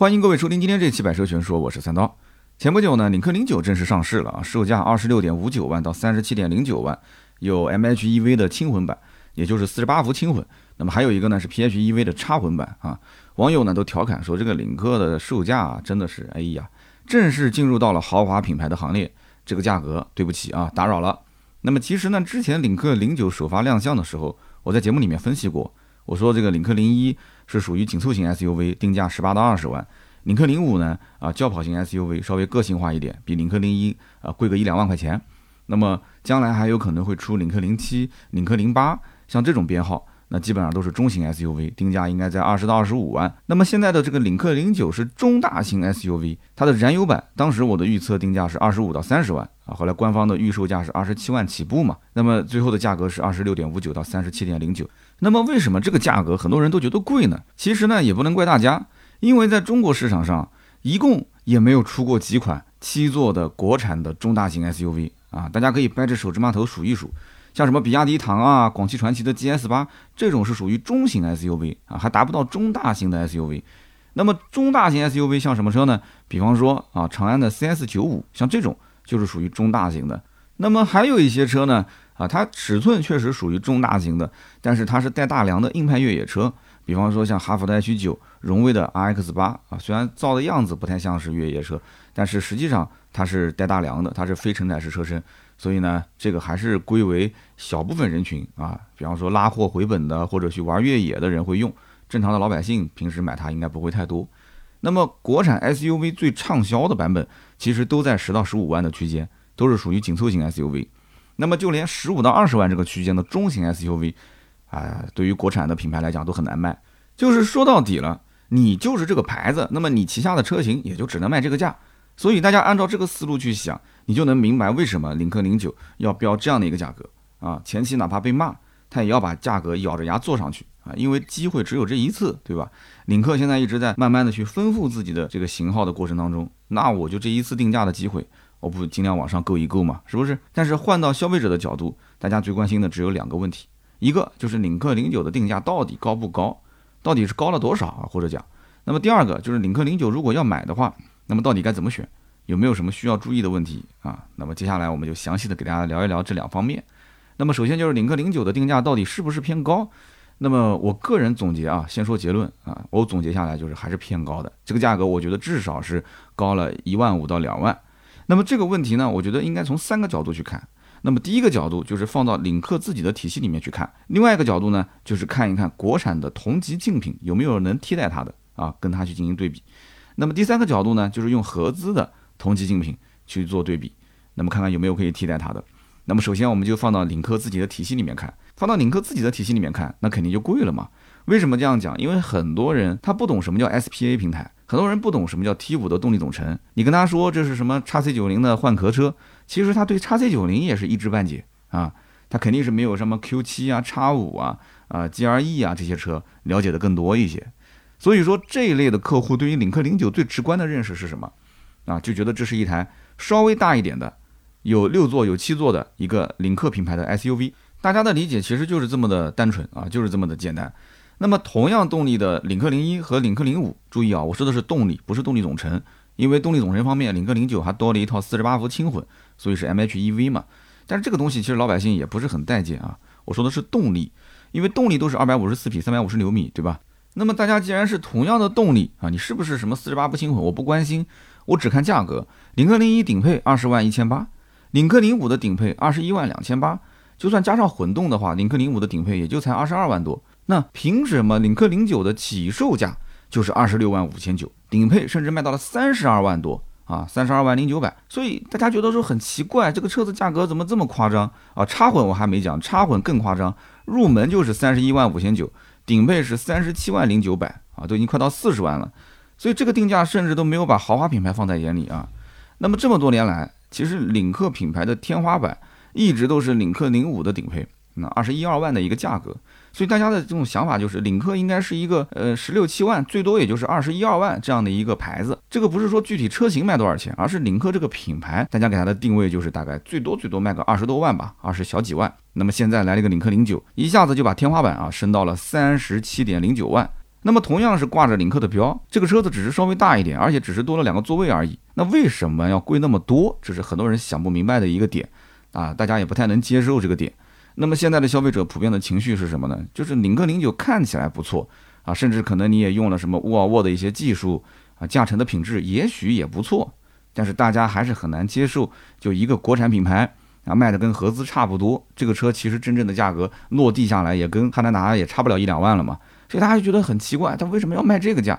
欢迎各位收听今天这期百车全说，我是三刀。前不久呢，领克零九正式上市了啊，售价二十六点五九万到三十七点零九万，有 MHEV 的轻混版，也就是四十八伏轻混。那么还有一个呢是 PHEV 的插混版啊。网友呢都调侃说，这个领克的售价啊，真的是哎呀，正式进入到了豪华品牌的行列。这个价格，对不起啊，打扰了。那么其实呢，之前领克零九首发亮相的时候，我在节目里面分析过，我说这个领克零一是属于紧凑型 SUV，定价十八到二十万；领克零五呢，啊轿跑型 SUV，稍微个性化一点，比领克零一啊贵个一两万块钱。那么将来还有可能会出领克零七、领克零八，像这种编号。那基本上都是中型 SUV，定价应该在二十到二十五万。那么现在的这个领克零九是中大型 SUV，它的燃油版当时我的预测定价是二十五到三十万啊，后来官方的预售价是二十七万起步嘛。那么最后的价格是二十六点五九到三十七点零九。那么为什么这个价格很多人都觉得贵呢？其实呢也不能怪大家，因为在中国市场上一共也没有出过几款七座的国产的中大型 SUV 啊，大家可以掰着手指码头数一数。像什么比亚迪唐啊、广汽传祺的 GS 八这种是属于中型 SUV 啊，还达不到中大型的 SUV。那么中大型 SUV 像什么车呢？比方说啊，长安的 CS 九五，像这种就是属于中大型的。那么还有一些车呢，啊，它尺寸确实属于中大型的，但是它是带大梁的硬派越野车。比方说像哈弗的 H 九、荣威的 RX 八啊，虽然造的样子不太像是越野车，但是实际上它是带大梁的，它是非承载式车身。所以呢，这个还是归为小部分人群啊，比方说拉货回本的或者去玩越野的人会用，正常的老百姓平时买它应该不会太多。那么国产 SUV 最畅销的版本其实都在十到十五万的区间，都是属于紧凑型 SUV。那么就连十五到二十万这个区间的中型 SUV，啊，对于国产的品牌来讲都很难卖。就是说到底了，你就是这个牌子，那么你旗下的车型也就只能卖这个价。所以大家按照这个思路去想，你就能明白为什么领克零九要标这样的一个价格啊。前期哪怕被骂，他也要把价格咬着牙做上去啊，因为机会只有这一次，对吧？领克现在一直在慢慢的去丰富自己的这个型号的过程当中，那我就这一次定价的机会，我不尽量往上够一够嘛，是不是？但是换到消费者的角度，大家最关心的只有两个问题，一个就是领克零九的定价到底高不高，到底是高了多少啊？或者讲，那么第二个就是领克零九如果要买的话。那么到底该怎么选？有没有什么需要注意的问题啊？那么接下来我们就详细的给大家聊一聊这两方面。那么首先就是领克零九的定价到底是不是偏高？那么我个人总结啊，先说结论啊，我总结下来就是还是偏高的。这个价格我觉得至少是高了一万五到两万。那么这个问题呢，我觉得应该从三个角度去看。那么第一个角度就是放到领克自己的体系里面去看，另外一个角度呢，就是看一看国产的同级竞品有没有能替代它的啊，跟它去进行对比。那么第三个角度呢，就是用合资的同级竞品去做对比，那么看看有没有可以替代它的。那么首先我们就放到领克自己的体系里面看，放到领克自己的体系里面看，那肯定就贵了嘛。为什么这样讲？因为很多人他不懂什么叫 SPA 平台，很多人不懂什么叫 T5 的动力总成。你跟他说这是什么叉 C 九零的换壳车，其实他对叉 C 九零也是一知半解啊，他肯定是没有什么 Q7 啊、叉五啊、啊 GRE 啊这些车了解的更多一些。所以说这一类的客户对于领克零九最直观的认识是什么？啊，就觉得这是一台稍微大一点的，有六座有七座的一个领克品牌的 SUV。大家的理解其实就是这么的单纯啊，就是这么的简单。那么同样动力的领克零一和领克零五，注意啊，我说的是动力，不是动力总成，因为动力总成方面，领克零九还多了一套四十八伏轻混，所以是 MHEV 嘛。但是这个东西其实老百姓也不是很待见啊。我说的是动力，因为动力都是二百五十四匹，三百五十牛米，对吧？那么大家既然是同样的动力啊，你是不是什么四十八不轻混？我不关心，我只看价格。领克零一顶配二十万一千八，领克零五的顶配二十一万两千八，就算加上混动的话，领克零五的顶配也就才二十二万多。那凭什么领克零九的起售价就是二十六万五千九，顶配甚至卖到了三十二万多啊，三十二万零九百？所以大家觉得说很奇怪，这个车子价格怎么这么夸张啊？插混我还没讲，插混更夸张，入门就是三十一万五千九。顶配是三十七万零九百啊，都已经快到四十万了，所以这个定价甚至都没有把豪华品牌放在眼里啊。那么这么多年来，其实领克品牌的天花板一直都是领克零五的顶配。那二十一二万的一个价格，所以大家的这种想法就是，领克应该是一个呃十六七万，最多也就是二十一二万这样的一个牌子。这个不是说具体车型卖多少钱，而是领克这个品牌，大家给它的定位就是大概最多最多卖个二十多万吧，二十小几万。那么现在来了一个领克零九，一下子就把天花板啊升到了三十七点零九万。那么同样是挂着领克的标，这个车子只是稍微大一点，而且只是多了两个座位而已。那为什么要贵那么多？这是很多人想不明白的一个点啊，大家也不太能接受这个点。那么现在的消费者普遍的情绪是什么呢？就是领克零九看起来不错啊，甚至可能你也用了什么沃尔沃的一些技术啊，驾乘的品质也许也不错，但是大家还是很难接受，就一个国产品牌。啊，卖的跟合资差不多，这个车其实真正的价格落地下来也跟汉兰达也差不了一两万了嘛，所以大家就觉得很奇怪，他为什么要卖这个价？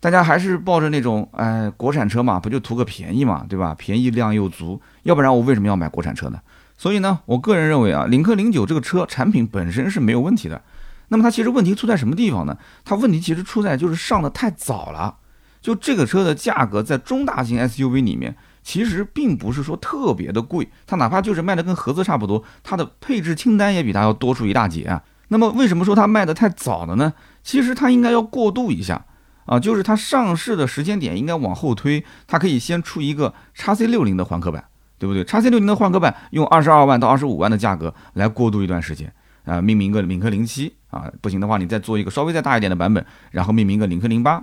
大家还是抱着那种，哎，国产车嘛，不就图个便宜嘛，对吧？便宜量又足，要不然我为什么要买国产车呢？所以呢，我个人认为啊，领克零九这个车产品本身是没有问题的，那么它其实问题出在什么地方呢？它问题其实出在就是上的太早了，就这个车的价格在中大型 SUV 里面。其实并不是说特别的贵，它哪怕就是卖的跟合资差不多，它的配置清单也比它要多出一大截啊。那么为什么说它卖的太早了呢？其实它应该要过渡一下啊，就是它上市的时间点应该往后推，它可以先出一个叉 C 六零的换壳版，对不对？叉 C 六零的换壳版用二十二万到二十五万的价格来过渡一段时间啊，命名个领克零七啊，不行的话你再做一个稍微再大一点的版本，然后命名个领克零八。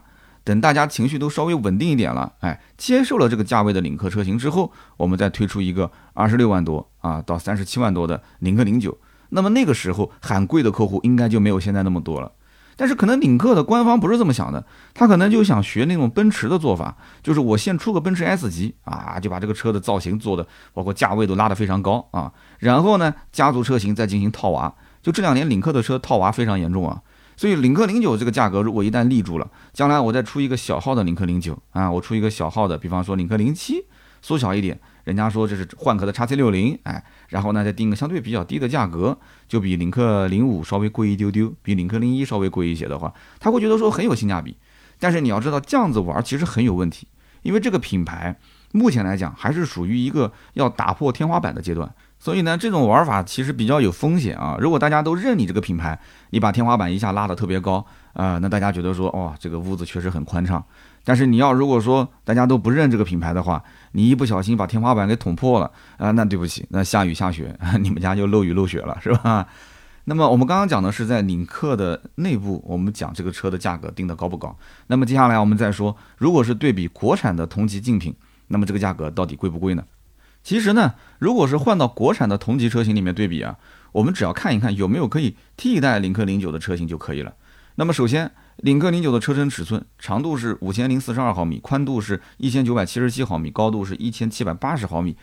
等大家情绪都稍微稳定一点了，哎，接受了这个价位的领克车型之后，我们再推出一个二十六万多啊到三十七万多的领克零九，那么那个时候喊贵的客户应该就没有现在那么多了。但是可能领克的官方不是这么想的，他可能就想学那种奔驰的做法，就是我先出个奔驰 S 级啊，就把这个车的造型做的，包括价位都拉得非常高啊，然后呢，家族车型再进行套娃。就这两年领克的车套娃非常严重啊。所以领克零九这个价格，如果一旦立住了，将来我再出一个小号的领克零九啊，我出一个小号的，比方说领克零七，缩小一点，人家说这是换壳的叉 C 六零，哎，然后呢再定个相对比较低的价格，就比领克零五稍微贵一丢丢，比领克零一稍微贵一些的话，他会觉得说很有性价比。但是你要知道这样子玩其实很有问题，因为这个品牌目前来讲还是属于一个要打破天花板的阶段。所以呢，这种玩法其实比较有风险啊。如果大家都认你这个品牌，你把天花板一下拉得特别高啊，那大家觉得说，哇，这个屋子确实很宽敞。但是你要如果说大家都不认这个品牌的话，你一不小心把天花板给捅破了啊，那对不起，那下雨下雪，你们家就漏雨漏雪了，是吧？那么我们刚刚讲的是在领克的内部，我们讲这个车的价格定的高不高？那么接下来我们再说，如果是对比国产的同级竞品，那么这个价格到底贵不贵呢？其实呢，如果是换到国产的同级车型里面对比啊，我们只要看一看有没有可以替代领克零九的车型就可以了。那么首先，领克零九的车身尺寸，长度是五千零四十二毫米，宽度是一千九百七十七毫米，高度是一千七百八十毫米，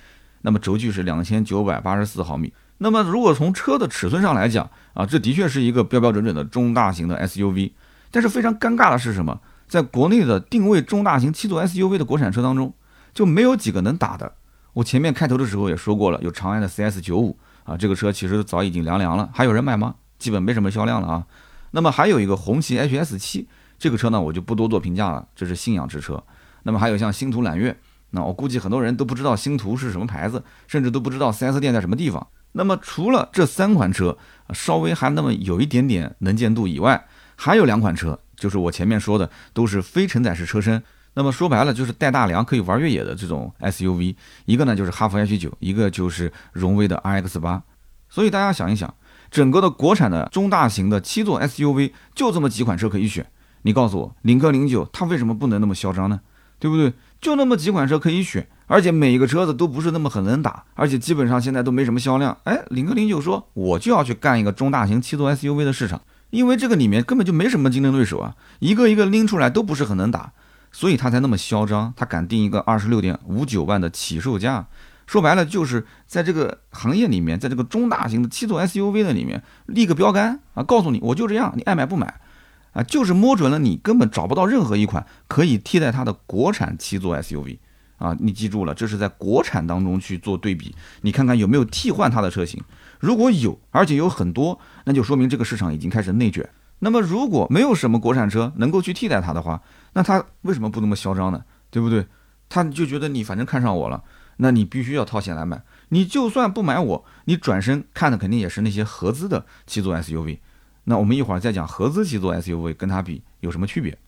那么轴距是两千九百八十四毫米。那么如果从车的尺寸上来讲啊，这的确是一个标标准准的中大型的 SUV。但是非常尴尬的是什么？在国内的定位中大型七座 SUV 的国产车当中，就没有几个能打的。我前面开头的时候也说过了，有长安的 CS 九五啊，这个车其实早已经凉凉了，还有人买吗？基本没什么销量了啊。那么还有一个红旗 HS 七，这个车呢我就不多做评价了，这是信仰之车。那么还有像星途揽月，那我估计很多人都不知道星途是什么牌子，甚至都不知道 4S 店在什么地方。那么除了这三款车稍微还那么有一点点能见度以外，还有两款车，就是我前面说的都是非承载式车身。那么说白了就是带大梁可以玩越野的这种 SUV，一个呢就是哈弗 H 九，一个就是荣威的 RX 八。所以大家想一想，整个的国产的中大型的七座 SUV 就这么几款车可以选，你告诉我，领克零九它为什么不能那么嚣张呢？对不对？就那么几款车可以选，而且每一个车子都不是那么很能打，而且基本上现在都没什么销量。哎，领克零九说我就要去干一个中大型七座 SUV 的市场，因为这个里面根本就没什么竞争对手啊，一个一个拎出来都不是很能打。所以他才那么嚣张，他敢定一个二十六点五九万的起售价，说白了就是在这个行业里面，在这个中大型的七座 SUV 的里面立个标杆啊，告诉你我就这样，你爱买不买。啊，就是摸准了你根本找不到任何一款可以替代它的国产七座 SUV 啊，你记住了，这是在国产当中去做对比，你看看有没有替换它的车型，如果有，而且有很多，那就说明这个市场已经开始内卷。那么如果没有什么国产车能够去替代它的话，那它为什么不那么嚣张呢？对不对？他就觉得你反正看上我了，那你必须要掏钱来买。你就算不买我，你转身看的肯定也是那些合资的七座 SUV。那我们一会儿再讲合资七座 SUV 跟它比有什么区别。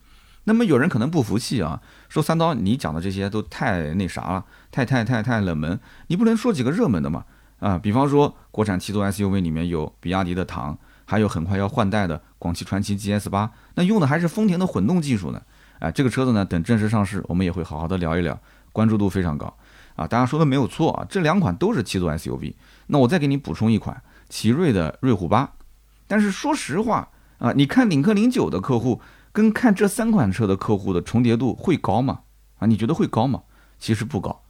那么有人可能不服气啊，说三刀你讲的这些都太那啥了，太太太太冷门，你不能说几个热门的嘛？啊，比方说国产七座 SUV 里面有比亚迪的唐。还有很快要换代的广汽传祺 GS 八，那用的还是丰田的混动技术呢。哎，这个车子呢，等正式上市，我们也会好好的聊一聊，关注度非常高啊。大家说的没有错啊，这两款都是七座 SUV。那我再给你补充一款奇瑞的瑞虎八，但是说实话啊，你看领克零九的客户跟看这三款车的客户的重叠度会高吗？啊，你觉得会高吗？其实不高，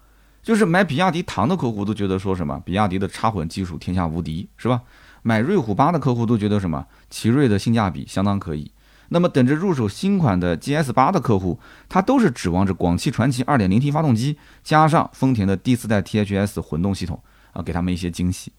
就是买比亚迪唐的客户都觉得说什么，比亚迪的插混技术天下无敌，是吧？买瑞虎八的客户都觉得什么，奇瑞的性价比相当可以。那么等着入手新款的 GS 八的客户，他都是指望着广汽传祺 2.0T 发动机加上丰田的第四代 THS 混动系统啊，给他们一些惊喜。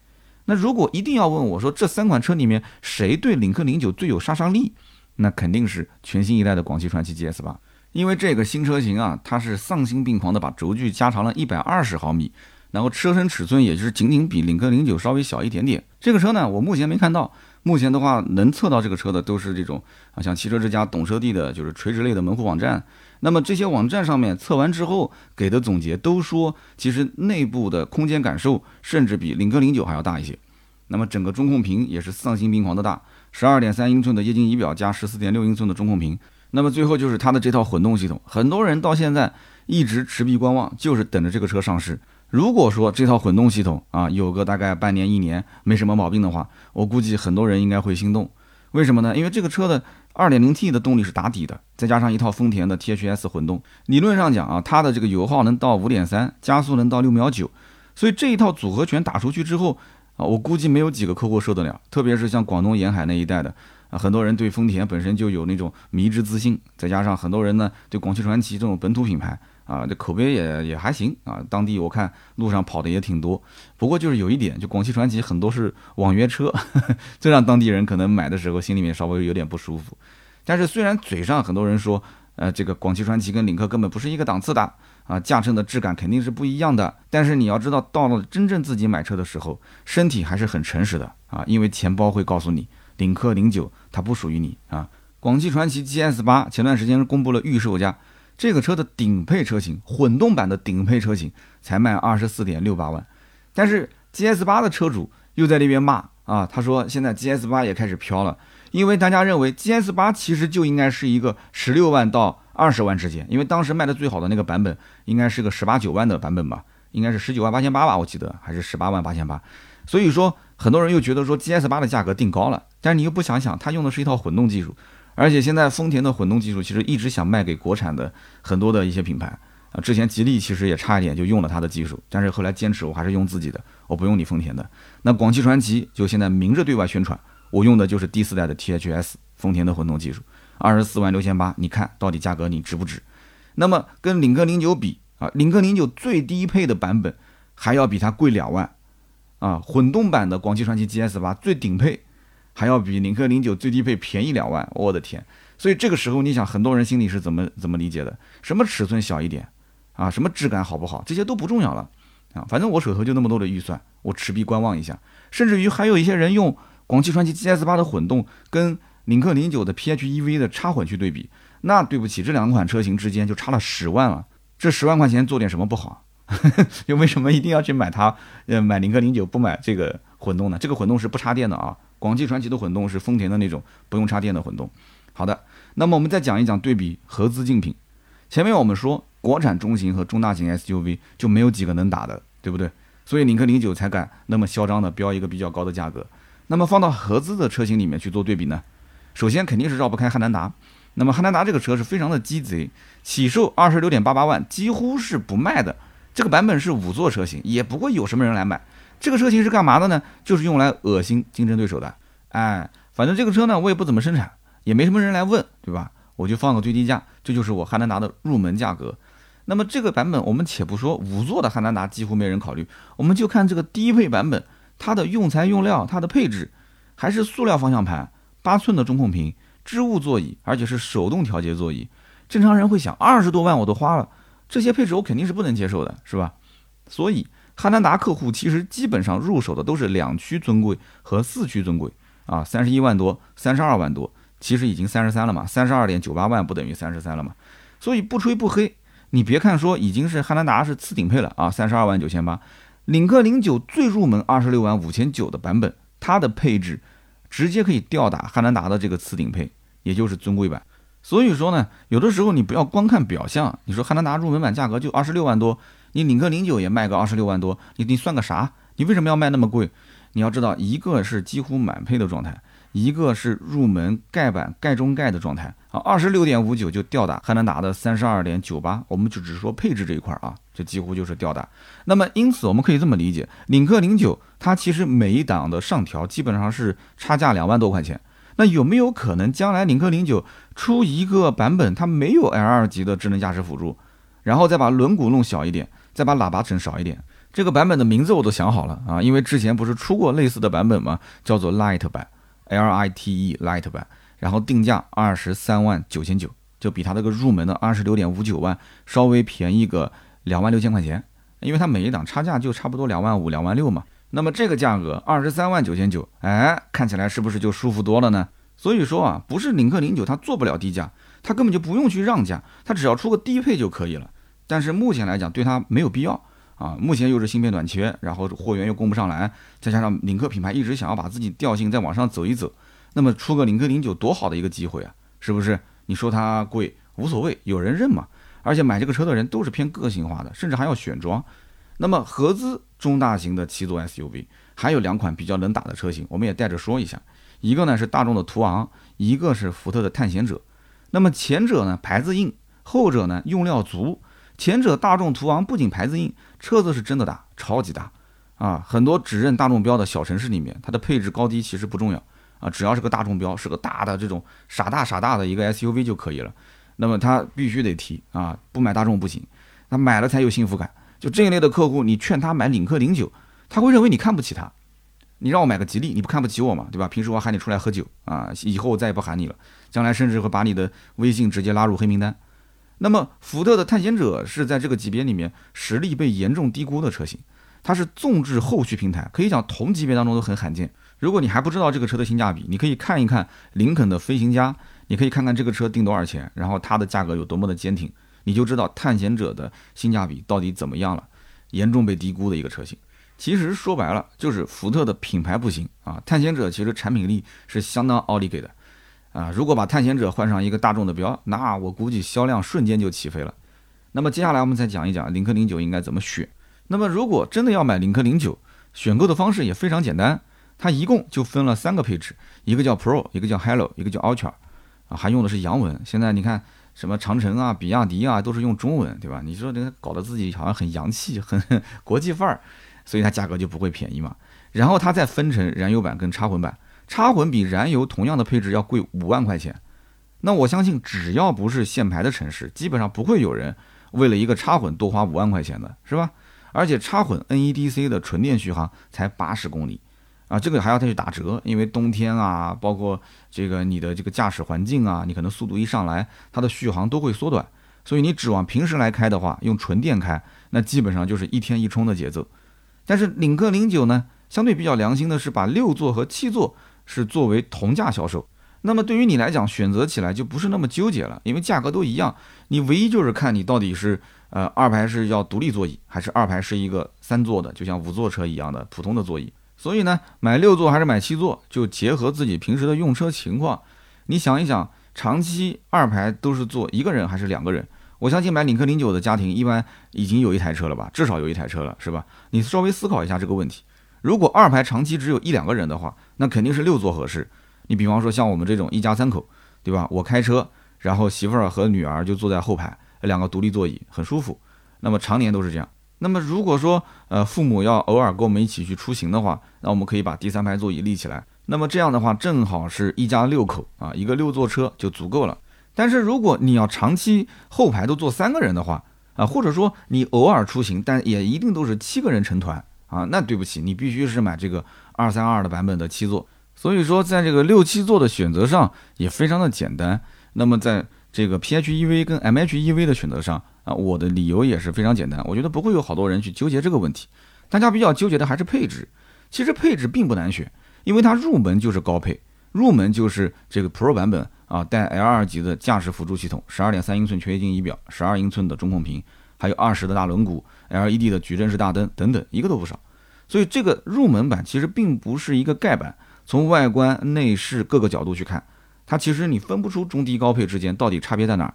那如果一定要问我说这三款车里面谁对领克零九最有杀伤力，那肯定是全新一代的广汽传祺 GS 八，因为这个新车型啊，它是丧心病狂的把轴距加长了一百二十毫米。然后车身尺寸也就是仅仅比领克零九稍微小一点点。这个车呢，我目前没看到。目前的话，能测到这个车的都是这种啊，像汽车之家、懂车帝的，就是垂直类的门户网站。那么这些网站上面测完之后给的总结都说，其实内部的空间感受甚至比领克零九还要大一些。那么整个中控屏也是丧心病狂的大，十二点三英寸的液晶仪表加十四点六英寸的中控屏。那么最后就是它的这套混动系统，很多人到现在一直持币观望，就是等着这个车上市。如果说这套混动系统啊有个大概半年一年没什么毛病的话，我估计很多人应该会心动。为什么呢？因为这个车的 2.0T 的动力是打底的，再加上一套丰田的 THS 混动，理论上讲啊，它的这个油耗能到5.3，加速能到6秒9，所以这一套组合拳打出去之后啊，我估计没有几个客户受得了。特别是像广东沿海那一带的啊，很多人对丰田本身就有那种迷之自信，再加上很多人呢对广汽传祺这种本土品牌。啊，这口碑也也还行啊，当地我看路上跑的也挺多。不过就是有一点，就广汽传祺很多是网约车，这让当地人可能买的时候心里面稍微有点不舒服。但是虽然嘴上很多人说，呃，这个广汽传祺跟领克根本不是一个档次的啊，驾乘的质感肯定是不一样的。但是你要知道，到了真正自己买车的时候，身体还是很诚实的啊，因为钱包会告诉你，领克零九它不属于你啊。广汽传祺 GS 八前段时间是公布了预售价。这个车的顶配车型，混动版的顶配车型才卖二十四点六八万，但是 GS 八的车主又在那边骂啊，他说现在 GS 八也开始飘了，因为大家认为 GS 八其实就应该是一个十六万到二十万之间，因为当时卖的最好的那个版本应该是个十八九万的版本吧，应该是十九万八千八吧，我记得还是十八万八千八，所以说很多人又觉得说 GS 八的价格定高了，但是你又不想想，它用的是一套混动技术。而且现在丰田的混动技术其实一直想卖给国产的很多的一些品牌啊，之前吉利其实也差一点就用了它的技术，但是后来坚持我还是用自己的，我不用你丰田的。那广汽传祺就现在明着对外宣传，我用的就是第四代的 THS 丰田的混动技术，二十四万六千八，你看到底价格你值不值？那么跟领克零九比啊，领克零九最低配的版本还要比它贵两万啊，混动版的广汽传祺 GS 八最顶配。还要比领克零九最低配便宜两万，我的天！所以这个时候，你想很多人心里是怎么怎么理解的？什么尺寸小一点啊？什么质感好不好？这些都不重要了啊！反正我手头就那么多的预算，我持币观望一下。甚至于还有一些人用广汽传祺 GS 八的混动跟领克零九的 PHEV 的插混去对比，那对不起，这两款车型之间就差了十万了。这十万块钱做点什么不好？又为什么一定要去买它？呃，买领克零九不买这个混动呢？这个混动是不插电的啊。广汽传祺的混动是丰田的那种不用插电的混动。好的，那么我们再讲一讲对比合资竞品。前面我们说国产中型和中大型 SUV 就没有几个能打的，对不对？所以领克零九才敢那么嚣张的标一个比较高的价格。那么放到合资的车型里面去做对比呢？首先肯定是绕不开汉兰达。那么汉兰达这个车是非常的鸡贼，起售二十六点八八万，几乎是不卖的。这个版本是五座车型，也不会有什么人来买。这个车型是干嘛的呢？就是用来恶心竞争对手的。哎，反正这个车呢，我也不怎么生产，也没什么人来问，对吧？我就放个最低价，这就是我汉兰达的入门价格。那么这个版本，我们且不说五座的汉兰达几乎没人考虑，我们就看这个低配版本，它的用材用料、它的配置，还是塑料方向盘、八寸的中控屏、织物座椅，而且是手动调节座椅。正常人会想，二十多万我都花了，这些配置我肯定是不能接受的，是吧？所以。汉兰达客户其实基本上入手的都是两驱尊贵和四驱尊贵啊，三十一万多、三十二万多，其实已经三十三了嘛，三十二点九八万不等于三十三了嘛，所以不吹不黑，你别看说已经是汉兰达是次顶配了啊，三十二万九千八，领克零九最入门二十六万五千九的版本，它的配置直接可以吊打汉兰达的这个次顶配，也就是尊贵版。所以说呢，有的时候你不要光看表象，你说汉兰达入门版价格就二十六万多，你领克零九也卖个二十六万多，你你算个啥？你为什么要卖那么贵？你要知道，一个是几乎满配的状态，一个是入门盖板盖中盖的状态啊，二十六点五九就吊打汉兰达的三十二点九八，我们就只说配置这一块啊，这几乎就是吊打。那么因此我们可以这么理解，领克零九它其实每一档的上调基本上是差价两万多块钱。那有没有可能将来领克零九出一个版本，它没有 L 二级的智能驾驶辅助，然后再把轮毂弄小一点，再把喇叭声少一点？这个版本的名字我都想好了啊，因为之前不是出过类似的版本吗？叫做 Light 版，L I T E Light 版，然后定价二十三万九千九，就比它那个入门的二十六点五九万稍微便宜个两万六千块钱，因为它每一档差价就差不多两万五、两万六嘛。那么这个价格二十三万九千九，哎，看起来是不是就舒服多了呢？所以说啊，不是领克零九它做不了低价，它根本就不用去让价，它只要出个低配就可以了。但是目前来讲，对它没有必要啊。目前又是芯片短缺，然后货源又供不上来，再加上领克品牌一直想要把自己调性再往上走一走，那么出个领克零九多好的一个机会啊，是不是？你说它贵无所谓，有人认嘛。而且买这个车的人都是偏个性化的，甚至还要选装。那么合资中大型的七座 SUV 还有两款比较能打的车型，我们也带着说一下。一个呢是大众的途昂，一个是福特的探险者。那么前者呢牌子硬，后者呢用料足。前者大众途昂不仅牌子硬，车子是真的大，超级大啊！很多只认大众标的小城市里面，它的配置高低其实不重要啊，只要是个大众标，是个大的这种傻大傻大的一个 SUV 就可以了。那么他必须得提啊，不买大众不行，他买了才有幸福感。就这一类的客户，你劝他买领克零九，他会认为你看不起他。你让我买个吉利，你不看不起我嘛，对吧？平时我喊你出来喝酒啊，以后我再也不喊你了，将来甚至会把你的微信直接拉入黑名单。那么福特的探险者是在这个级别里面实力被严重低估的车型，它是纵置后驱平台，可以讲同级别当中都很罕见。如果你还不知道这个车的性价比，你可以看一看林肯的飞行家，你可以看看这个车定多少钱，然后它的价格有多么的坚挺。你就知道探险者的性价比到底怎么样了，严重被低估的一个车型。其实说白了就是福特的品牌不行啊。探险者其实产品力是相当奥利给的啊。如果把探险者换上一个大众的标，那我估计销量瞬间就起飞了。那么接下来我们再讲一讲领克零九应该怎么选。那么如果真的要买领克零九，选购的方式也非常简单，它一共就分了三个配置，一个叫 Pro，一个叫 Hello，一个叫 Ultra，啊，还用的是洋文。现在你看。什么长城啊、比亚迪啊，都是用中文，对吧？你说这个搞得自己好像很洋气、很国际范儿，所以它价格就不会便宜嘛。然后它再分成燃油版跟插混版，插混比燃油同样的配置要贵五万块钱。那我相信，只要不是限牌的城市，基本上不会有人为了一个插混多花五万块钱的，是吧？而且插混 NEDC 的纯电续航才八十公里。啊，这个还要再去打折，因为冬天啊，包括这个你的这个驾驶环境啊，你可能速度一上来，它的续航都会缩短。所以你指望平时来开的话，用纯电开，那基本上就是一天一充的节奏。但是领克零九呢，相对比较良心的是把六座和七座是作为同价销售。那么对于你来讲，选择起来就不是那么纠结了，因为价格都一样，你唯一就是看你到底是呃二排是要独立座椅，还是二排是一个三座的，就像五座车一样的普通的座椅。所以呢，买六座还是买七座，就结合自己平时的用车情况。你想一想，长期二排都是坐一个人还是两个人？我相信买领克零九的家庭一般已经有一台车了吧，至少有一台车了，是吧？你稍微思考一下这个问题。如果二排长期只有一两个人的话，那肯定是六座合适。你比方说像我们这种一家三口，对吧？我开车，然后媳妇儿和女儿就坐在后排，两个独立座椅很舒服。那么常年都是这样。那么如果说呃父母要偶尔跟我们一起去出行的话，那我们可以把第三排座椅立起来。那么这样的话，正好是一家六口啊，一个六座车就足够了。但是如果你要长期后排都坐三个人的话啊，或者说你偶尔出行，但也一定都是七个人成团啊，那对不起，你必须是买这个二三二的版本的七座。所以说，在这个六七座的选择上也非常的简单。那么在这个 PHEV 跟 MHEV 的选择上。啊，我的理由也是非常简单，我觉得不会有好多人去纠结这个问题，大家比较纠结的还是配置。其实配置并不难选，因为它入门就是高配，入门就是这个 Pro 版本啊，带 L2 级的驾驶辅助系统，十二点三英寸全液晶仪表，十二英寸的中控屏，还有二十的大轮毂，LED 的矩阵式大灯等等，一个都不少。所以这个入门版其实并不是一个盖板，从外观、内饰各个角度去看，它其实你分不出中低高配之间到底差别在哪儿。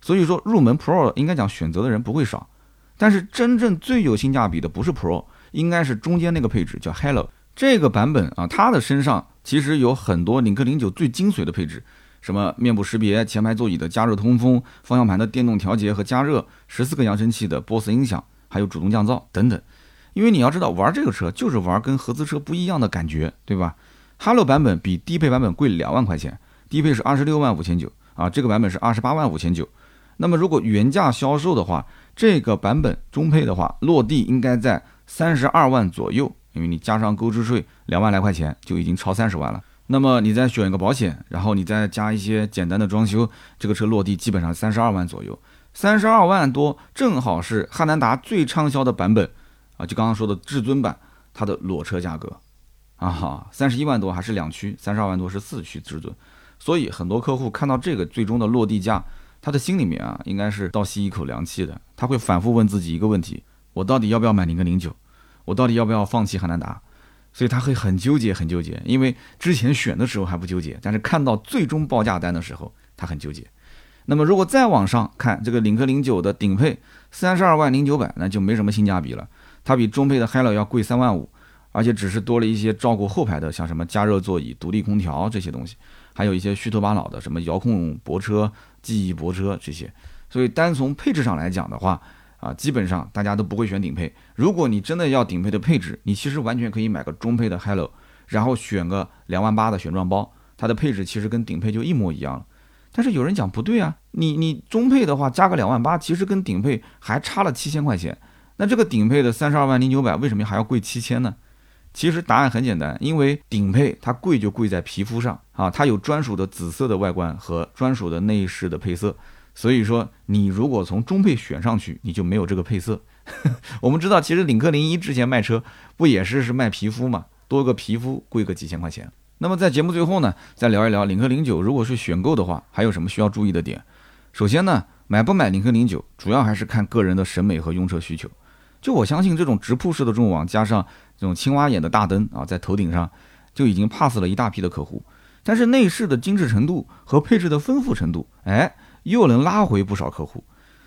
所以说，入门 Pro 应该讲选择的人不会少，但是真正最有性价比的不是 Pro，应该是中间那个配置叫 Hello 这个版本啊，它的身上其实有很多领克零九最精髓的配置，什么面部识别、前排座椅的加热通风、方向盘的电动调节和加热、十四个扬声器的 BOSE 音响，还有主动降噪等等。因为你要知道，玩这个车就是玩跟合资车不一样的感觉，对吧？Hello 版本比低配版本贵两万块钱，低配是二十六万五千九啊，这个版本是二十八万五千九。那么如果原价销售的话，这个版本中配的话，落地应该在三十二万左右，因为你加上购置税两万来块钱，就已经超三十万了。那么你再选一个保险，然后你再加一些简单的装修，这个车落地基本上三十二万左右，三十二万多正好是汉兰达最畅销的版本啊，就刚刚说的至尊版，它的裸车价格啊哈，三十一万多还是两驱，三十二万多是四驱至尊，所以很多客户看到这个最终的落地价。他的心里面啊，应该是倒吸一口凉气的。他会反复问自己一个问题：我到底要不要买领克零九？我到底要不要放弃汉兰达？所以他会很纠结，很纠结。因为之前选的时候还不纠结，但是看到最终报价单的时候，他很纠结。那么如果再往上看，这个领克零九的顶配三十二万零九百，那就没什么性价比了。它比中配的 Hello 要贵三万五，而且只是多了一些照顾后排的，像什么加热座椅、独立空调这些东西，还有一些虚头巴脑的什么遥控泊车。记忆泊车这些，所以单从配置上来讲的话，啊，基本上大家都不会选顶配。如果你真的要顶配的配置，你其实完全可以买个中配的 Hello，然后选个两万八的选装包，它的配置其实跟顶配就一模一样了。但是有人讲不对啊，你你中配的话加个两万八，其实跟顶配还差了七千块钱。那这个顶配的三十二万零九百为什么还要贵七千呢？其实答案很简单，因为顶配它贵就贵在皮肤上啊，它有专属的紫色的外观和专属的内饰的配色，所以说你如果从中配选上去，你就没有这个配色。我们知道，其实领克零一之前卖车不也是是卖皮肤嘛，多个皮肤贵个几千块钱。那么在节目最后呢，再聊一聊领克零九，如果是选购的话，还有什么需要注意的点？首先呢，买不买领克零九，主要还是看个人的审美和用车需求。就我相信这种直瀑式的中网加上。这种青蛙眼的大灯啊，在头顶上就已经 pass 了一大批的客户，但是内饰的精致程度和配置的丰富程度，哎，又能拉回不少客户。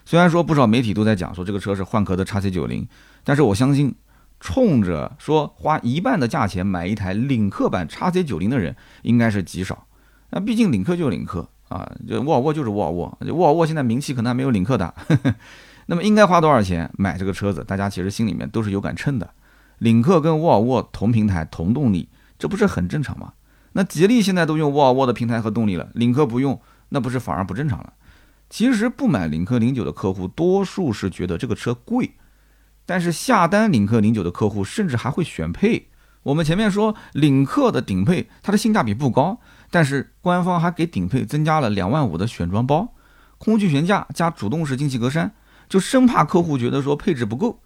虽然说不少媒体都在讲说这个车是换壳的叉 C 九零，但是我相信，冲着说花一半的价钱买一台领克版叉 C 九零的人应该是极少。那毕竟领克就是领克啊，就沃尔沃就是沃尔沃，沃尔沃现在名气可能还没有领克大。那么应该花多少钱买这个车子？大家其实心里面都是有杆秤的。领克跟沃尔沃同平台同动力，这不是很正常吗？那吉利现在都用沃尔沃的平台和动力了，领克不用，那不是反而不正常了？其实不买领克零九的客户，多数是觉得这个车贵，但是下单领克零九的客户，甚至还会选配。我们前面说领克的顶配，它的性价比不高，但是官方还给顶配增加了两万五的选装包，空气悬架加主动式进气格栅，就生怕客户觉得说配置不够，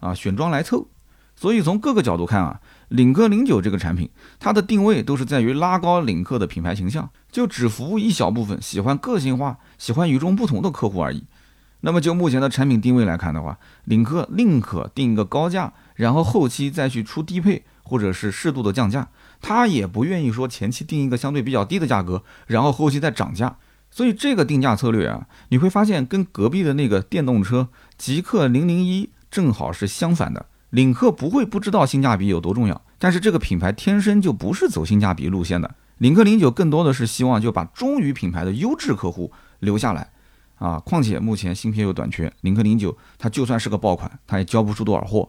啊，选装来凑。所以从各个角度看啊，领克零九这个产品，它的定位都是在于拉高领克的品牌形象，就只服务一小部分喜欢个性化、喜欢与众不同的客户而已。那么就目前的产品定位来看的话，领克宁可定一个高价，然后后期再去出低配或者是适度的降价，它也不愿意说前期定一个相对比较低的价格，然后后期再涨价。所以这个定价策略啊，你会发现跟隔壁的那个电动车极氪零零一正好是相反的。领克不会不知道性价比有多重要，但是这个品牌天生就不是走性价比路线的。领克零九更多的是希望就把忠于品牌的优质客户留下来，啊，况且目前芯片又短缺，领克零九它就算是个爆款，它也交不出多少货。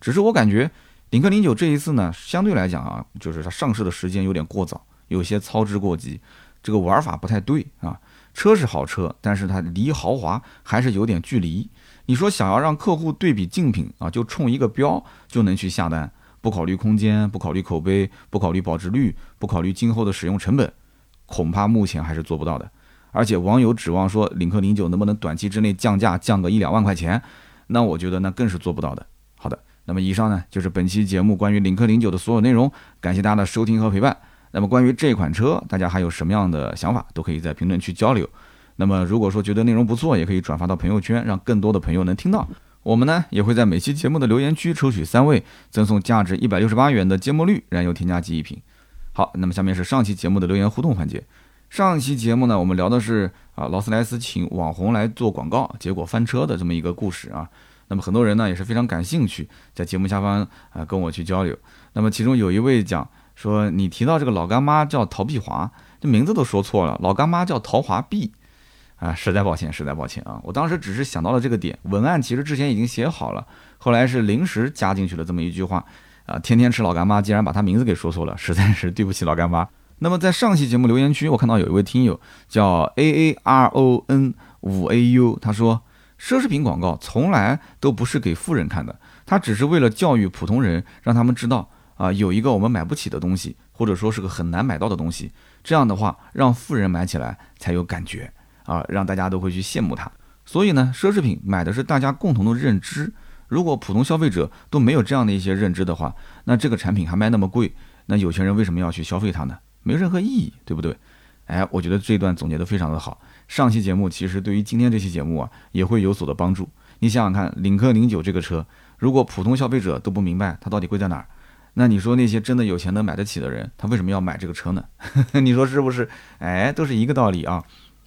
只是我感觉领克零九这一次呢，相对来讲啊，就是它上市的时间有点过早，有些操之过急，这个玩法不太对啊。车是好车，但是它离豪华还是有点距离。你说想要让客户对比竞品啊，就冲一个标就能去下单，不考虑空间，不考虑口碑，不考虑保值率，不考虑今后的使用成本，恐怕目前还是做不到的。而且网友指望说领克零九能不能短期之内降价降个一两万块钱，那我觉得那更是做不到的。好的，那么以上呢就是本期节目关于领克零九的所有内容，感谢大家的收听和陪伴。那么关于这款车，大家还有什么样的想法，都可以在评论区交流。那么，如果说觉得内容不错，也可以转发到朋友圈，让更多的朋友能听到。我们呢，也会在每期节目的留言区抽取三位，赠送价值一百六十八元的芥末绿燃油添加剂一瓶。好，那么下面是上期节目的留言互动环节。上期节目呢，我们聊的是啊劳斯莱斯请网红来做广告，结果翻车的这么一个故事啊。那么很多人呢也是非常感兴趣，在节目下方啊跟我去交流。那么其中有一位讲说，你提到这个老干妈叫陶碧华，这名字都说错了，老干妈叫陶华碧啊，实在抱歉，实在抱歉啊。我当时只是想到了这个点，文案其实之前已经写好了，后来是临时加进去了这么一句话啊，天天吃老干妈，竟然把他名字给说错了，实在是对不起老干妈。那么在上期节目留言区，我看到有一位听友叫 A A R O N 五 A U，他说。奢侈品广告从来都不是给富人看的，他只是为了教育普通人，让他们知道啊，有一个我们买不起的东西，或者说是个很难买到的东西。这样的话，让富人买起来才有感觉啊，让大家都会去羡慕它。所以呢，奢侈品买的是大家共同的认知。如果普通消费者都没有这样的一些认知的话，那这个产品还卖那么贵，那有钱人为什么要去消费它呢？没有任何意义，对不对？哎，我觉得这段总结的非常的好。上期节目其实对于今天这期节目啊也会有所的帮助。你想想看，领克零九这个车，如果普通消费者都不明白它到底贵在哪儿，那你说那些真的有钱能买得起的人，他为什么要买这个车呢？你说是不是？哎，都是一个道理啊。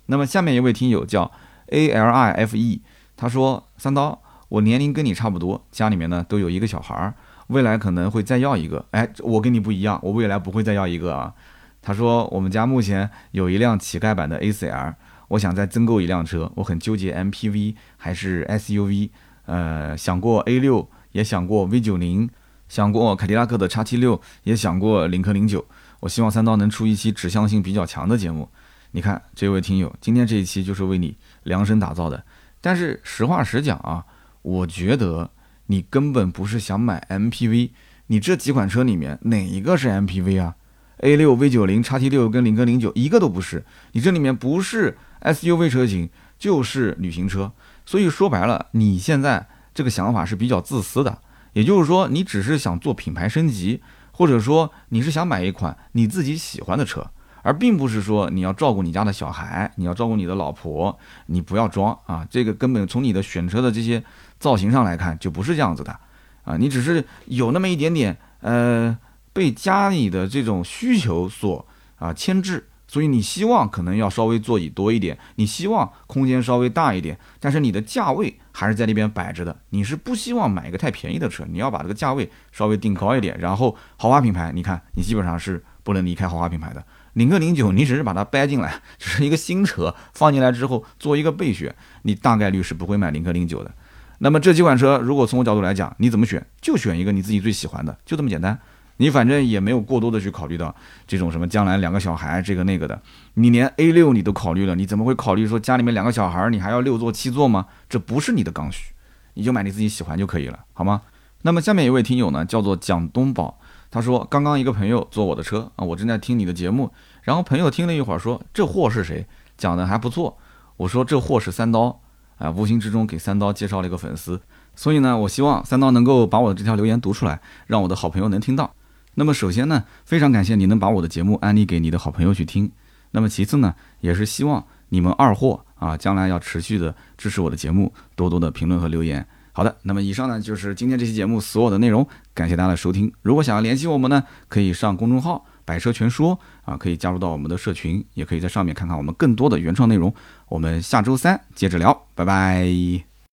那么下面一位听友叫 A L I F E，他说：三刀，我年龄跟你差不多，家里面呢都有一个小孩儿，未来可能会再要一个。哎，我跟你不一样，我未来不会再要一个啊。他说我们家目前有一辆乞丐版的 A C R。我想再增购一辆车，我很纠结 MPV 还是 SUV，呃，想过 A 六，也想过 V 九零，想过凯迪拉克的叉 T 六，也想过领克零九。我希望三刀能出一期指向性比较强的节目。你看，这位听友，今天这一期就是为你量身打造的。但是实话实讲啊，我觉得你根本不是想买 MPV，你这几款车里面哪一个是 MPV 啊？A 六、V 九零、叉 T 六跟领克零九一个都不是，你这里面不是。SUV 车型就是旅行车，所以说白了，你现在这个想法是比较自私的。也就是说，你只是想做品牌升级，或者说你是想买一款你自己喜欢的车，而并不是说你要照顾你家的小孩，你要照顾你的老婆。你不要装啊！这个根本从你的选车的这些造型上来看，就不是这样子的啊！你只是有那么一点点呃，被家里的这种需求所啊牵制。所以你希望可能要稍微座椅多一点，你希望空间稍微大一点，但是你的价位还是在那边摆着的。你是不希望买一个太便宜的车，你要把这个价位稍微定高一点。然后豪华品牌，你看你基本上是不能离开豪华品牌的。领克零九，你只是把它掰进来，只是一个新车放进来之后做一个备选，你大概率是不会买领克零九的。那么这几款车，如果从我角度来讲，你怎么选？就选一个你自己最喜欢的，就这么简单。你反正也没有过多的去考虑到这种什么将来两个小孩这个那个的，你连 A 六你都考虑了，你怎么会考虑说家里面两个小孩你还要六座七座吗？这不是你的刚需，你就买你自己喜欢就可以了，好吗？那么下面一位听友呢，叫做蒋东宝，他说刚刚一个朋友坐我的车啊，我正在听你的节目，然后朋友听了一会儿说这货是谁？讲的还不错，我说这货是三刀啊，无形之中给三刀介绍了一个粉丝，所以呢，我希望三刀能够把我的这条留言读出来，让我的好朋友能听到。那么首先呢，非常感谢你能把我的节目安利给你的好朋友去听。那么其次呢，也是希望你们二货啊，将来要持续的支持我的节目，多多的评论和留言。好的，那么以上呢就是今天这期节目所有的内容，感谢大家的收听。如果想要联系我们呢，可以上公众号“百车全说”啊，可以加入到我们的社群，也可以在上面看看我们更多的原创内容。我们下周三接着聊，拜拜。